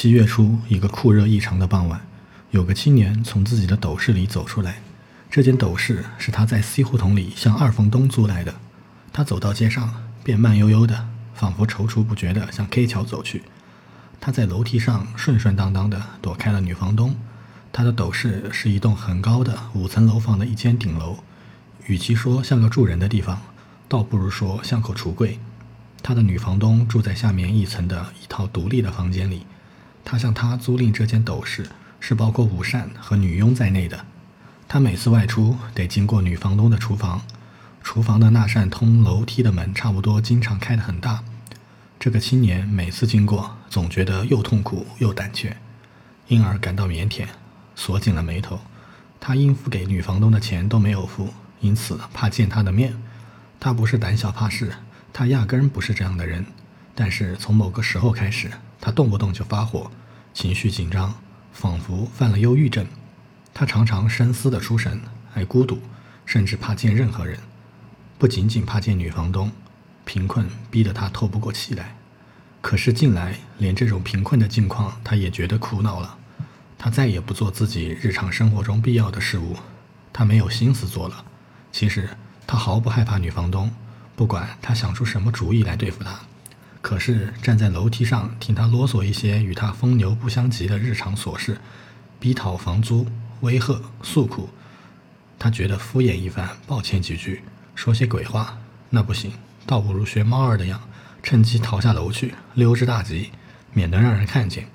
七月初，一个酷热异常的傍晚，有个青年从自己的斗室里走出来。这间斗室是他在西胡同里向二房东租来的。他走到街上，便慢悠悠的，仿佛踌躇不决地向 K 桥走去。他在楼梯上顺顺当当地躲开了女房东。他的斗室是一栋很高的五层楼房的一间顶楼，与其说像个住人的地方，倒不如说像口橱柜。他的女房东住在下面一层的一套独立的房间里。他向他租赁这间斗室，是包括午膳和女佣在内的。他每次外出得经过女房东的厨房，厨房的那扇通楼梯的门差不多经常开得很大。这个青年每次经过，总觉得又痛苦又胆怯，因而感到腼腆，锁紧了眉头。他应付给女房东的钱都没有付，因此怕见她的面。他不是胆小怕事，他压根不是这样的人。但是从某个时候开始，他动不动就发火，情绪紧张，仿佛犯了忧郁症。他常常深思的出神，爱孤独，甚至怕见任何人。不仅仅怕见女房东，贫困逼得他透不过气来。可是近来，连这种贫困的境况，他也觉得苦恼了。他再也不做自己日常生活中必要的事物，他没有心思做了。其实他毫不害怕女房东，不管她想出什么主意来对付他。可是站在楼梯上听他啰嗦一些与他风牛不相及的日常琐事，逼讨房租、威吓、诉苦，他觉得敷衍一番，抱歉几句，说些鬼话，那不行，倒不如学猫儿的样，趁机逃下楼去，溜之大吉，免得让人看见。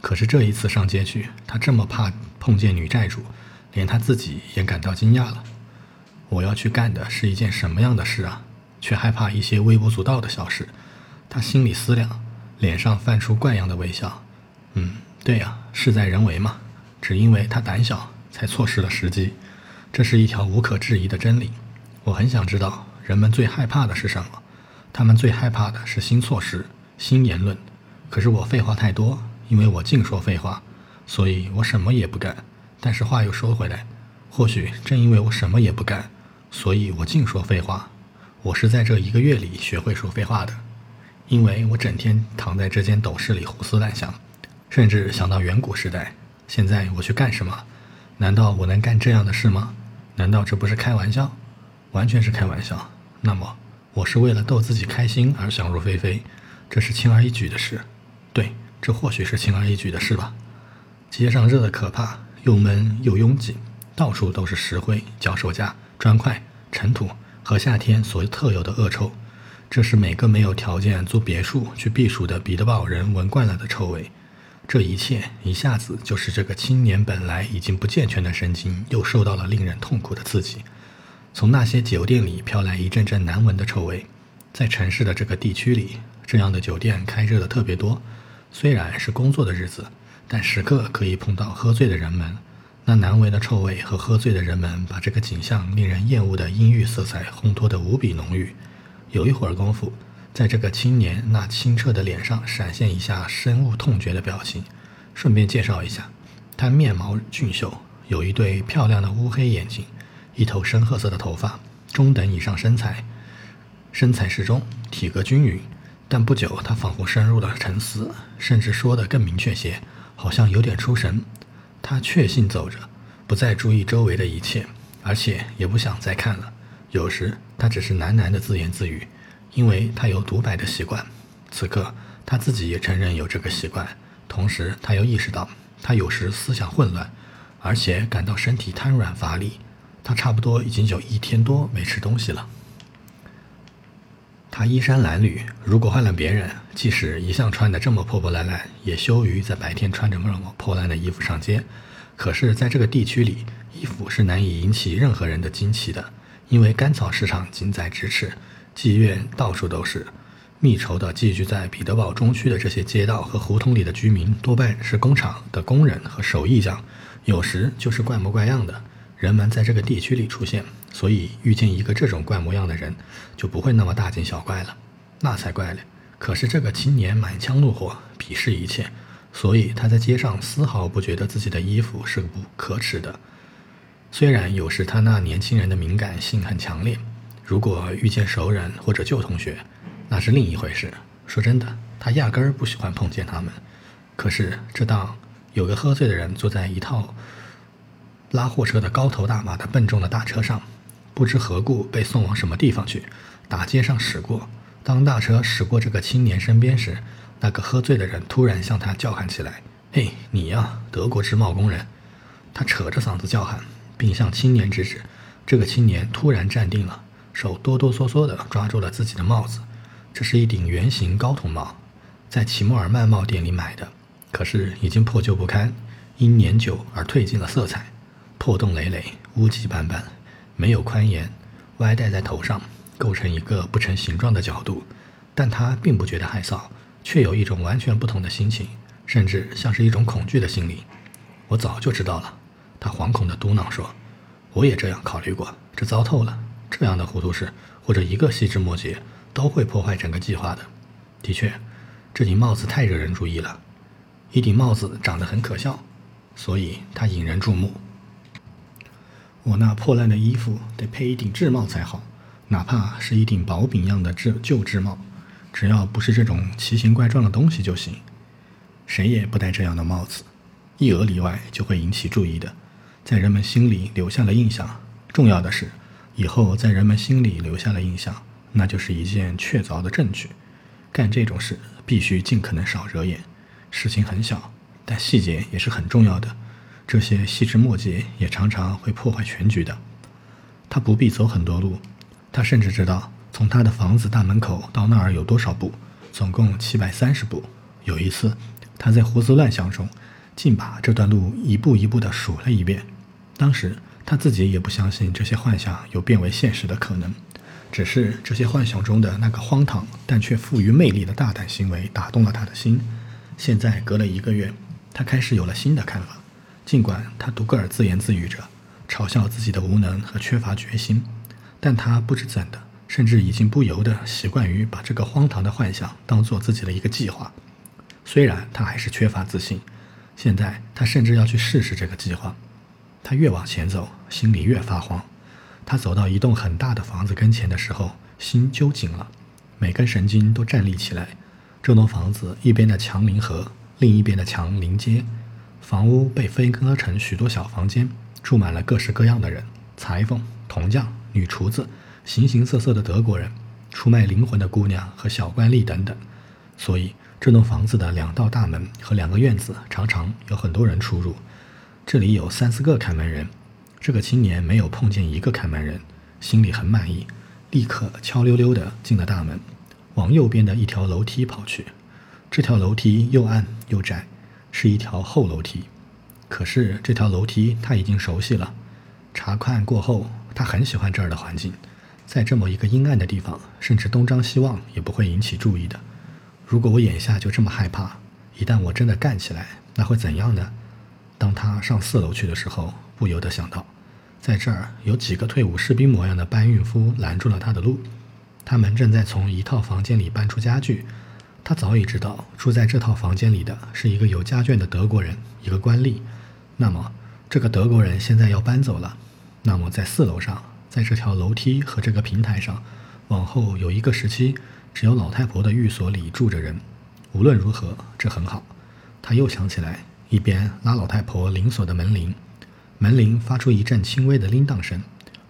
可是这一次上街去，他这么怕碰见女债主，连他自己也感到惊讶了。我要去干的是一件什么样的事啊？却害怕一些微不足道的小事。他心里思量，脸上泛出怪样的微笑。嗯，对呀，事在人为嘛。只因为他胆小，才错失了时机。这是一条无可置疑的真理。我很想知道，人们最害怕的是什么？他们最害怕的是新措施、新言论。可是我废话太多，因为我净说废话，所以我什么也不干。但是话又说回来，或许正因为我什么也不干，所以我净说废话。我是在这一个月里学会说废话的。因为我整天躺在这间斗室里胡思乱想，甚至想到远古时代。现在我去干什么？难道我能干这样的事吗？难道这不是开玩笑？完全是开玩笑。那么我是为了逗自己开心而想入非非，这是轻而易举的事。对，这或许是轻而易举的事吧。街上热得可怕，又闷又拥挤，到处都是石灰、脚手架、砖块、尘土和夏天所特有的恶臭。这是每个没有条件租别墅去避暑的彼得堡人闻惯了的臭味。这一切一下子就使这个青年本来已经不健全的神经又受到了令人痛苦的刺激。从那些酒店里飘来一阵阵难闻的臭味。在城市的这个地区里，这样的酒店开着的特别多。虽然是工作的日子，但时刻可以碰到喝醉的人们。那难闻的臭味和喝醉的人们，把这个景象令人厌恶的阴郁色彩烘托得无比浓郁。有一会儿功夫，在这个青年那清澈的脸上闪现一下深恶痛绝的表情。顺便介绍一下，他面毛俊秀，有一对漂亮的乌黑眼睛，一头深褐色的头发，中等以上身材，身材适中，体格均匀。但不久，他仿佛深入了沉思，甚至说得更明确些，好像有点出神。他确信走着，不再注意周围的一切，而且也不想再看了。有时他只是喃喃的自言自语，因为他有独白的习惯。此刻他自己也承认有这个习惯，同时他又意识到他有时思想混乱，而且感到身体瘫软乏力。他差不多已经有一天多没吃东西了。他衣衫褴褛，如果换了别人，即使一向穿得这么破破烂烂，也羞于在白天穿着这么破烂的衣服上街。可是，在这个地区里，衣服是难以引起任何人的惊奇的。因为甘草市场近在咫尺，妓院到处都是，密稠的寄居在彼得堡中区的这些街道和胡同里的居民，多半是工厂的工人和手艺匠，有时就是怪模怪样的人们在这个地区里出现，所以遇见一个这种怪模样的人，就不会那么大惊小怪了，那才怪嘞！可是这个青年满腔怒火，鄙视一切，所以他在街上丝毫不觉得自己的衣服是不可耻的。虽然有时他那年轻人的敏感性很强烈，如果遇见熟人或者旧同学，那是另一回事。说真的，他压根儿不喜欢碰见他们。可是这当有个喝醉的人坐在一套拉货车的高头大马的笨重的大车上，不知何故被送往什么地方去，打街上驶过。当大车驶过这个青年身边时，那个喝醉的人突然向他叫喊起来：“嘿，你呀，德国织帽工人！”他扯着嗓子叫喊，并向青年指指。这个青年突然站定了，手哆哆嗦嗦地抓住了自己的帽子。这是一顶圆形高筒帽，在齐默尔曼帽店里买的，可是已经破旧不堪，因年久而褪尽了色彩，破洞累累，污迹斑斑，没有宽檐，歪戴在头上，构成一个不成形状的角度。但他并不觉得害臊，却有一种完全不同的心情，甚至像是一种恐惧的心理。我早就知道了，他惶恐地嘟囔说：“我也这样考虑过，这糟透了。这样的糊涂事，或者一个细枝末节。”都会破坏整个计划的。的确，这顶帽子太惹人注意了，一顶帽子长得很可笑，所以它引人注目。我那破烂的衣服得配一顶制帽才好，哪怕是一顶薄饼样的制旧制帽，只要不是这种奇形怪状的东西就行。谁也不戴这样的帽子，一额例外就会引起注意的，在人们心里留下了印象。重要的是，以后在人们心里留下了印象。那就是一件确凿的证据。干这种事必须尽可能少惹眼。事情很小，但细节也是很重要的。这些细枝末节也常常会破坏全局的。他不必走很多路，他甚至知道从他的房子大门口到那儿有多少步，总共七百三十步。有一次，他在胡思乱想中，竟把这段路一步一步地数了一遍。当时他自己也不相信这些幻想有变为现实的可能。只是这些幻想中的那个荒唐但却富于魅力的大胆行为打动了他的心。现在隔了一个月，他开始有了新的看法。尽管他独个儿自言自语着，嘲笑自己的无能和缺乏决心，但他不知怎的，甚至已经不由得习惯于把这个荒唐的幻想当做自己的一个计划。虽然他还是缺乏自信，现在他甚至要去试试这个计划。他越往前走，心里越发慌。他走到一栋很大的房子跟前的时候，心揪紧了，每根神经都站立起来。这栋房子一边的墙临河，另一边的墙临街。房屋被分割成许多小房间，住满了各式各样的人：裁缝、铜匠、女厨子、形形色色的德国人、出卖灵魂的姑娘和小官吏等等。所以，这栋房子的两道大门和两个院子常常有很多人出入。这里有三四个看门人。这个青年没有碰见一个看门人，心里很满意，立刻悄溜溜地进了大门，往右边的一条楼梯跑去。这条楼梯又暗又窄，是一条后楼梯。可是这条楼梯他已经熟悉了，查看过后，他很喜欢这儿的环境。在这么一个阴暗的地方，甚至东张西望也不会引起注意的。如果我眼下就这么害怕，一旦我真的干起来，那会怎样呢？当他上四楼去的时候。不由得想到，在这儿有几个退伍士兵模样的搬运夫拦住了他的路，他们正在从一套房间里搬出家具。他早已知道住在这套房间里的是一个有家眷的德国人，一个官吏。那么，这个德国人现在要搬走了。那么，在四楼上，在这条楼梯和这个平台上，往后有一个时期，只有老太婆的寓所里住着人。无论如何，这很好。他又想起来，一边拉老太婆铃锁的门铃。门铃发出一阵轻微的铃铛声，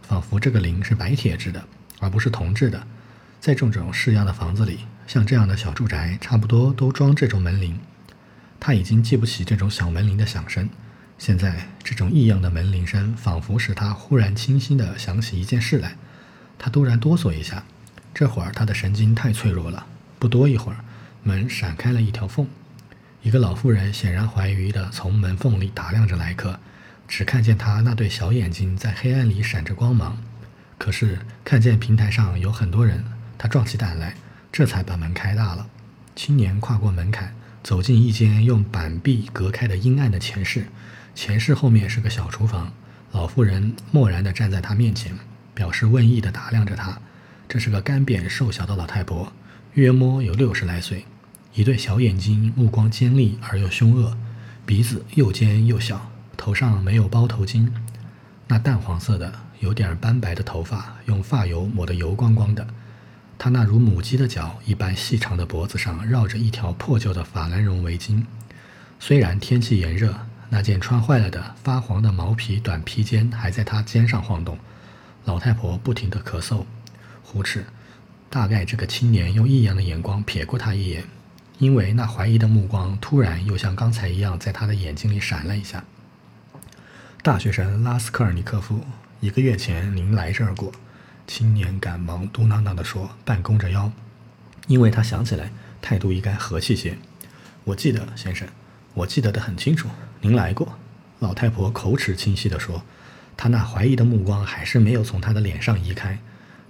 仿佛这个铃是白铁制的，而不是铜制的。在这种式样的房子里，像这样的小住宅，差不多都装这种门铃。他已经记不起这种小门铃的响声，现在这种异样的门铃声，仿佛使他忽然清晰地想起一件事来。他突然哆嗦一下，这会儿他的神经太脆弱了。不多一会儿，门闪开了一条缝，一个老妇人显然怀疑地从门缝里打量着来客。只看见他那对小眼睛在黑暗里闪着光芒，可是看见平台上有很多人，他壮起胆来，这才把门开大了。青年跨过门槛，走进一间用板壁隔开的阴暗的前室。前室后面是个小厨房，老妇人漠然地站在他面前，表示问意地打量着他。这是个干瘪瘦小的老太婆，约摸有六十来岁，一对小眼睛，目光尖利而又凶恶，鼻子又尖又小。头上没有包头巾，那淡黄色的、有点斑白的头发用发油抹得油光光的。他那如母鸡的脚一般细长的脖子上绕着一条破旧的法兰绒围巾，虽然天气炎热，那件穿坏了的发黄的毛皮短披肩还在他肩上晃动。老太婆不停地咳嗽、呼哧。大概这个青年用异样的眼光瞥过他一眼，因为那怀疑的目光突然又像刚才一样在他的眼睛里闪了一下。大学生拉斯科尔尼科夫，一个月前您来这儿过。青年赶忙嘟囔囔地说，半弓着腰，因为他想起来态度应该和气些。我记得，先生，我记得的很清楚，您来过。老太婆口齿清晰地说，她那怀疑的目光还是没有从他的脸上移开。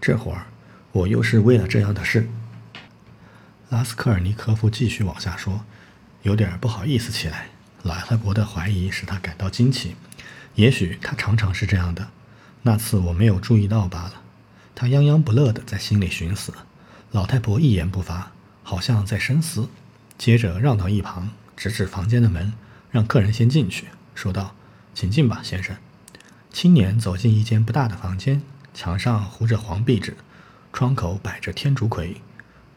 这会儿。我又是为了这样的事，拉斯科尔尼科夫继续往下说，有点不好意思起来。老太婆的怀疑使他感到惊奇，也许他常常是这样的，那次我没有注意到罢了。他泱泱不乐地在心里寻思。老太婆一言不发，好像在深思，接着让到一旁，指指房间的门，让客人先进去，说道：“请进吧，先生。”青年走进一间不大的房间，墙上糊着黄壁纸。窗口摆着天竺葵，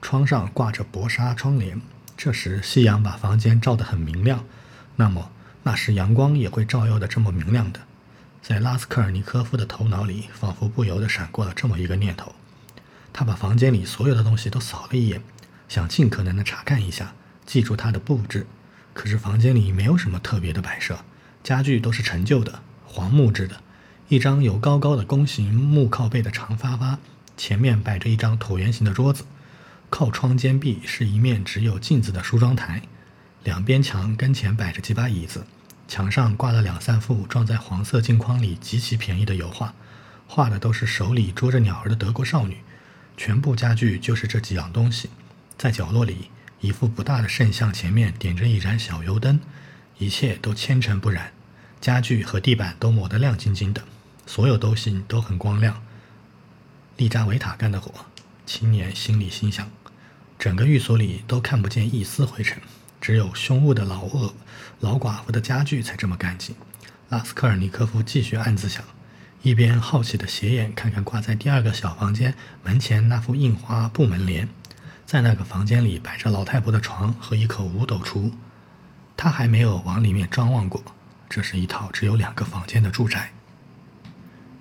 窗上挂着薄纱窗帘。这时夕阳把房间照得很明亮，那么那时阳光也会照耀得这么明亮的。在拉斯科尔尼科夫的头脑里，仿佛不由得闪过了这么一个念头。他把房间里所有的东西都扫了一眼，想尽可能的查看一下，记住它的布置。可是房间里没有什么特别的摆设，家具都是陈旧的黄木质的。一张有高高的弓形木靠背的长沙发。前面摆着一张椭圆形的桌子，靠窗间壁是一面只有镜子的梳妆台，两边墙跟前摆着几把椅子，墙上挂了两三幅装在黄色镜框里极其便宜的油画，画的都是手里捉着鸟儿的德国少女。全部家具就是这几样东西。在角落里，一副不大的圣像前面点着一盏小油灯，一切都纤尘不染，家具和地板都抹得亮晶晶的，所有东西都很光亮。利扎维塔干的活，青年心里心想：整个寓所里都看不见一丝灰尘，只有凶恶的老恶老寡妇的家具才这么干净。拉斯科尔尼科夫继续暗自想，一边好奇的斜眼看看挂在第二个小房间门前那副印花布门帘，在那个房间里摆着老太婆的床和一口五斗橱，他还没有往里面张望过。这是一套只有两个房间的住宅。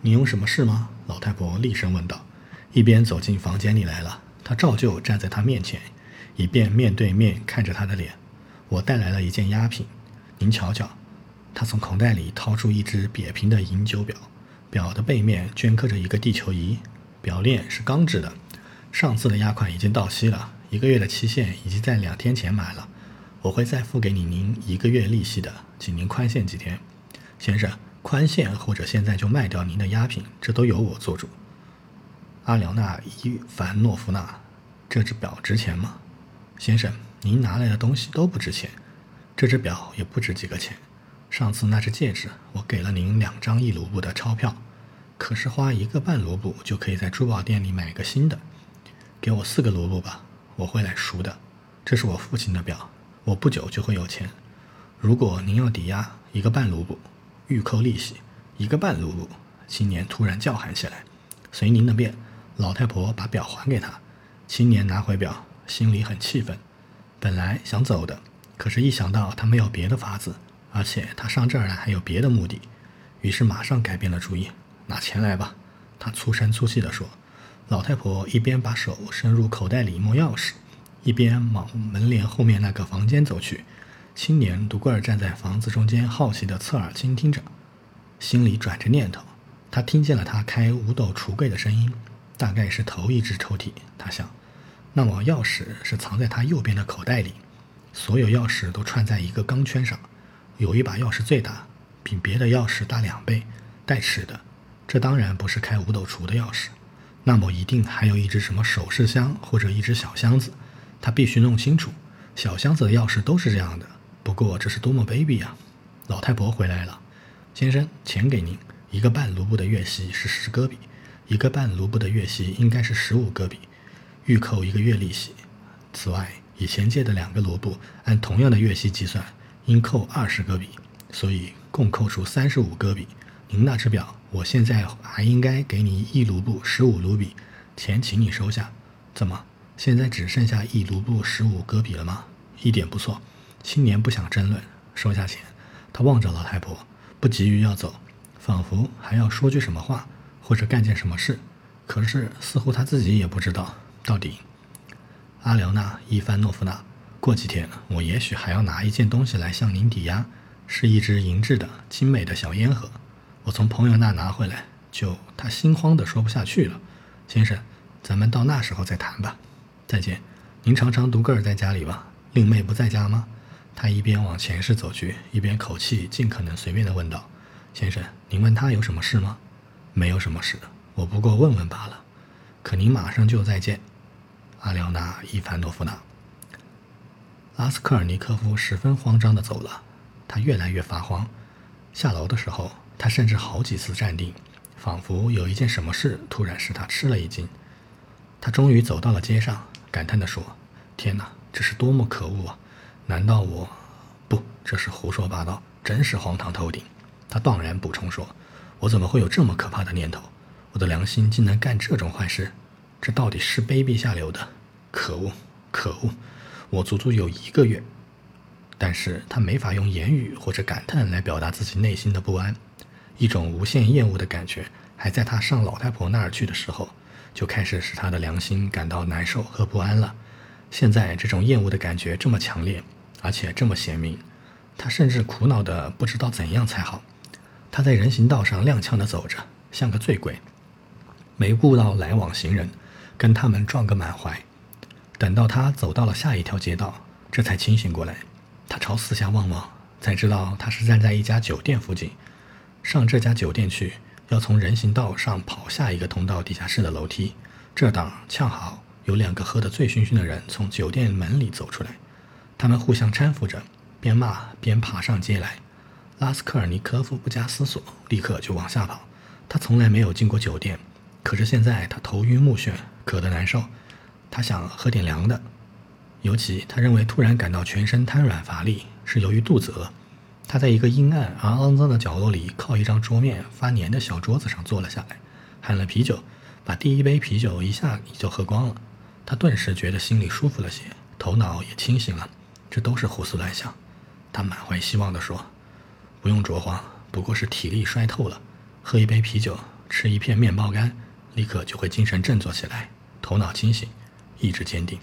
你有什么事吗？老太婆厉声问道。一边走进房间里来了，他照旧站在他面前，以便面对面看着他的脸。我带来了一件压品，您瞧瞧。他从口袋里掏出一只瘪平的银酒表，表的背面镌刻着一个地球仪，表链是钢制的。上次的押款已经到期了，一个月的期限已经在两天前买了。我会再付给你您一个月利息的，请您宽限几天，先生。宽限或者现在就卖掉您的押品，这都由我做主。阿廖娜·伊凡诺夫娜，这只表值钱吗？先生，您拿来的东西都不值钱，这只表也不值几个钱。上次那只戒指，我给了您两张一卢布的钞票，可是花一个半卢布就可以在珠宝店里买个新的。给我四个卢布吧，我会来赎的。这是我父亲的表，我不久就会有钱。如果您要抵押一个半卢布，预扣利息一个半卢布。青年突然叫喊起来：“随您的便。”老太婆把表还给他，青年拿回表，心里很气愤。本来想走的，可是一想到他没有别的法子，而且他上这儿来还有别的目的，于是马上改变了主意。拿钱来吧，他粗声粗气地说。老太婆一边把手伸入口袋里摸钥匙，一边往门帘后面那个房间走去。青年独个儿站在房子中间，好奇地侧耳倾听着，心里转着念头。他听见了他开五斗橱柜的声音。大概是头一只抽屉，他想，那么钥匙是藏在他右边的口袋里。所有钥匙都串在一个钢圈上，有一把钥匙最大，比别的钥匙大两倍，带齿的。这当然不是开五斗橱的钥匙，那么一定还有一只什么首饰箱或者一只小箱子。他必须弄清楚，小箱子的钥匙都是这样的。不过这是多么卑鄙啊！老太婆回来了，先生，钱给您，一个半卢布的月息是十戈比。一个半卢布的月息应该是十五戈比，预扣一个月利息。此外，以前借的两个卢布按同样的月息计算，应扣二十戈比，所以共扣除三十五戈比。您那只表，我现在还应该给你一卢布十五卢比，钱请你收下。怎么，现在只剩下一卢布十五戈比了吗？一点不错。青年不想争论，收下钱，他望着老太婆，不急于要走，仿佛还要说句什么话，或者干件什么事。可是似乎他自己也不知道到底。阿廖娜·伊凡诺夫娜，过几天我也许还要拿一件东西来向您抵押，是一只银质的精美的小烟盒。我从朋友那拿回来，就他心慌的说不下去了。先生，咱们到那时候再谈吧。再见。您常常独个儿在家里吧？令妹不在家吗？他一边往前室走去，一边口气尽可能随便的问道：“先生，您问他有什么事吗？没有什么事，我不过问问罢了。可您马上就再见。”阿廖娜·伊凡诺夫娜。拉斯科尔尼科夫十分慌张的走了，他越来越发慌。下楼的时候，他甚至好几次站定，仿佛有一件什么事突然使他吃了一惊。他终于走到了街上。感叹地说：“天哪，这是多么可恶啊！难道我……不，这是胡说八道，真是荒唐透顶。”他荡然补充说：“我怎么会有这么可怕的念头？我的良心竟能干这种坏事？这到底是卑鄙下流的！可恶，可恶！我足足有一个月……但是他没法用言语或者感叹来表达自己内心的不安，一种无限厌恶的感觉还在他上老太婆那儿去的时候。”就开始使他的良心感到难受和不安了。现在这种厌恶的感觉这么强烈，而且这么鲜明，他甚至苦恼的不知道怎样才好。他在人行道上踉跄的走着，像个醉鬼，没顾到来往行人，跟他们撞个满怀。等到他走到了下一条街道，这才清醒过来。他朝四下望望，才知道他是站在一家酒店附近。上这家酒店去。要从人行道上跑下一个通到地下室的楼梯，这当恰好有两个喝得醉醺醺的人从酒店门里走出来，他们互相搀扶着，边骂边爬上街来。拉斯科尔尼科夫不加思索，立刻就往下跑。他从来没有进过酒店，可是现在他头晕目眩，渴得难受。他想喝点凉的，尤其他认为突然感到全身瘫软乏力，是由于肚子饿。他在一个阴暗而肮脏的角落里，靠一张桌面发黏的小桌子上坐了下来，喊了啤酒，把第一杯啤酒一下就喝光了。他顿时觉得心里舒服了些，头脑也清醒了。这都是胡思乱想。他满怀希望地说：“不用着慌，不过是体力衰透了。喝一杯啤酒，吃一片面包干，立刻就会精神振作起来，头脑清醒，意志坚定。”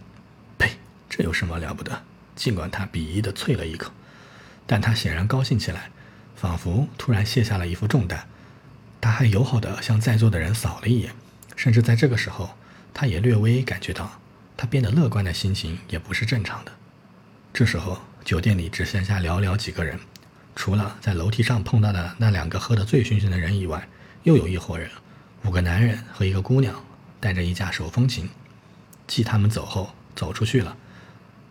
呸！这有什么了不得？尽管他鄙夷地啐了一口。但他显然高兴起来，仿佛突然卸下了一副重担。他还友好地向在座的人扫了一眼，甚至在这个时候，他也略微感觉到，他变得乐观的心情也不是正常的。这时候，酒店里只剩下寥寥几个人，除了在楼梯上碰到的那两个喝得醉醺醺的人以外，又有一伙人，五个男人和一个姑娘，带着一架手风琴。继他们走后，走出去了。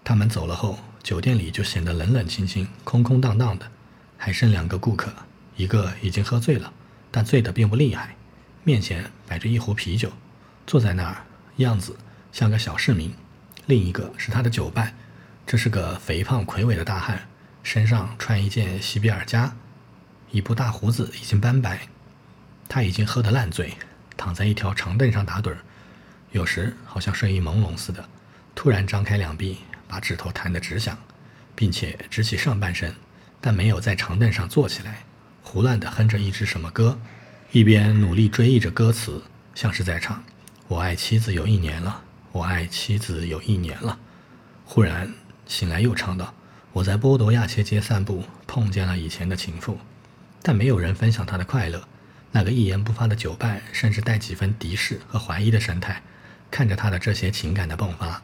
他们走了后。酒店里就显得冷冷清清、空空荡荡的，还剩两个顾客，一个已经喝醉了，但醉得并不厉害，面前摆着一壶啤酒，坐在那儿，样子像个小市民；另一个是他的酒伴，这是个肥胖魁伟的大汉，身上穿一件西比尔加，一部大胡子已经斑白，他已经喝得烂醉，躺在一条长凳上打盹儿，有时好像睡意朦胧似的，突然张开两臂。把指头弹得直响，并且直起上半身，但没有在长凳上坐起来，胡乱地哼着一支什么歌，一边努力追忆着歌词，像是在唱：“我爱妻子有一年了，我爱妻子有一年了。”忽然醒来又唱道：“我在波多亚切街散步，碰见了以前的情妇，但没有人分享她的快乐。”那个一言不发的酒伴，甚至带几分敌视和怀疑的神态，看着他的这些情感的迸发。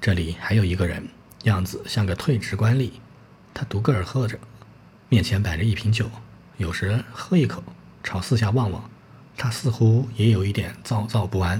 这里还有一个人，样子像个退职官吏，他独个儿喝着，面前摆着一瓶酒，有时喝一口，朝四下望望，他似乎也有一点躁躁不安。